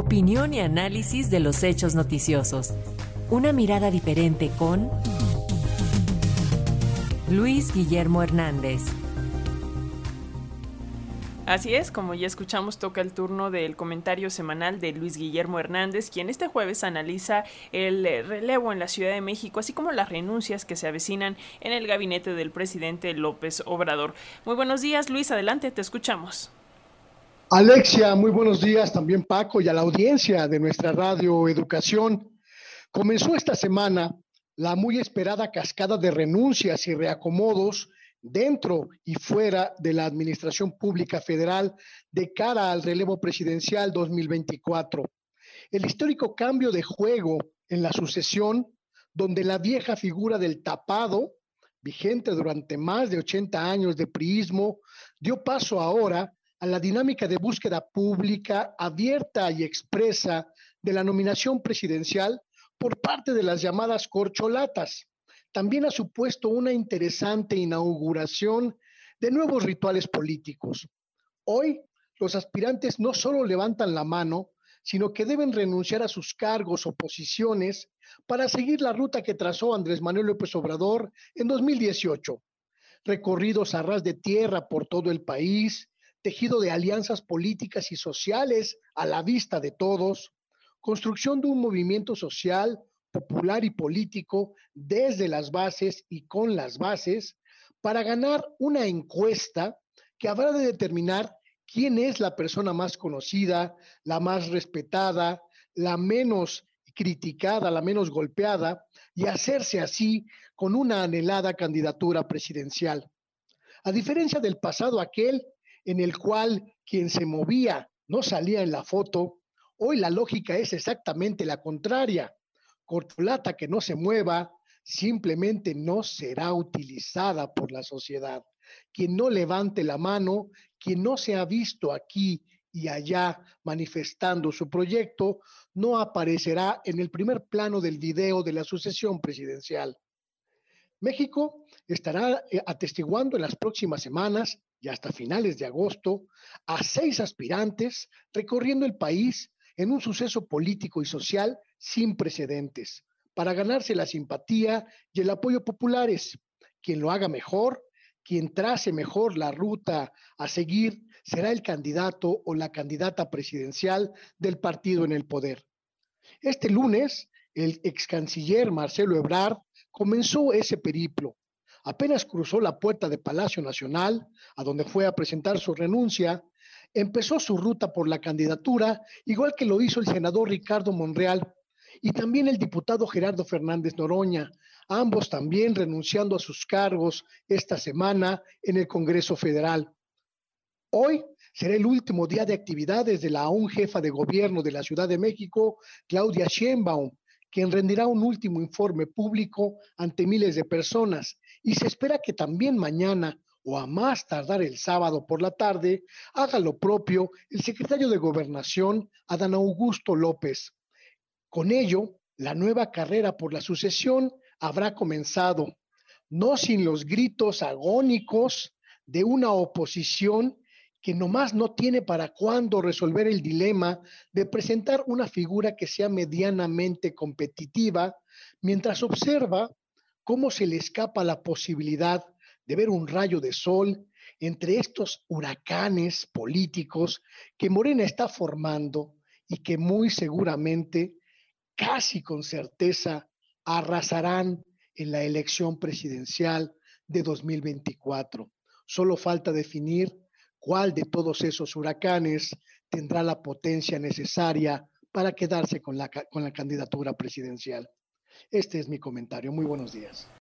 Opinión y análisis de los hechos noticiosos. Una mirada diferente con Luis Guillermo Hernández. Así es, como ya escuchamos, toca el turno del comentario semanal de Luis Guillermo Hernández, quien este jueves analiza el relevo en la Ciudad de México, así como las renuncias que se avecinan en el gabinete del presidente López Obrador. Muy buenos días, Luis, adelante, te escuchamos. Alexia, muy buenos días también Paco y a la audiencia de nuestra radio Educación. Comenzó esta semana la muy esperada cascada de renuncias y reacomodos dentro y fuera de la Administración Pública Federal de cara al relevo presidencial 2024. El histórico cambio de juego en la sucesión, donde la vieja figura del tapado, vigente durante más de 80 años de priismo, dio paso ahora a la dinámica de búsqueda pública abierta y expresa de la nominación presidencial por parte de las llamadas corcholatas también ha supuesto una interesante inauguración de nuevos rituales políticos. Hoy, los aspirantes no solo levantan la mano, sino que deben renunciar a sus cargos o posiciones para seguir la ruta que trazó Andrés Manuel López Obrador en 2018. Recorridos a ras de tierra por todo el país, tejido de alianzas políticas y sociales a la vista de todos, construcción de un movimiento social popular y político desde las bases y con las bases para ganar una encuesta que habrá de determinar quién es la persona más conocida, la más respetada, la menos criticada, la menos golpeada, y hacerse así con una anhelada candidatura presidencial. A diferencia del pasado aquel en el cual quien se movía no salía en la foto, hoy la lógica es exactamente la contraria cortolata que no se mueva simplemente no será utilizada por la sociedad. Quien no levante la mano, quien no se ha visto aquí y allá manifestando su proyecto, no aparecerá en el primer plano del video de la sucesión presidencial. México estará eh, atestiguando en las próximas semanas y hasta finales de agosto a seis aspirantes recorriendo el país en un suceso político y social sin precedentes, para ganarse la simpatía y el apoyo populares. Quien lo haga mejor, quien trace mejor la ruta a seguir, será el candidato o la candidata presidencial del partido en el poder. Este lunes, el ex canciller Marcelo Ebrard comenzó ese periplo. Apenas cruzó la puerta de Palacio Nacional, a donde fue a presentar su renuncia, empezó su ruta por la candidatura, igual que lo hizo el senador Ricardo Monreal y también el diputado Gerardo Fernández Noroña, ambos también renunciando a sus cargos esta semana en el Congreso Federal. Hoy será el último día de actividades de la aún jefa de gobierno de la Ciudad de México, Claudia Sheinbaum, quien rendirá un último informe público ante miles de personas. Y se espera que también mañana o a más tardar el sábado por la tarde, haga lo propio el secretario de Gobernación, Adán Augusto López. Con ello, la nueva carrera por la sucesión habrá comenzado, no sin los gritos agónicos de una oposición que nomás no tiene para cuándo resolver el dilema de presentar una figura que sea medianamente competitiva, mientras observa cómo se le escapa la posibilidad de ver un rayo de sol entre estos huracanes políticos que Morena está formando y que muy seguramente, casi con certeza, arrasarán en la elección presidencial de 2024. Solo falta definir cuál de todos esos huracanes tendrá la potencia necesaria para quedarse con la, con la candidatura presidencial. Este es mi comentario. Muy buenos días.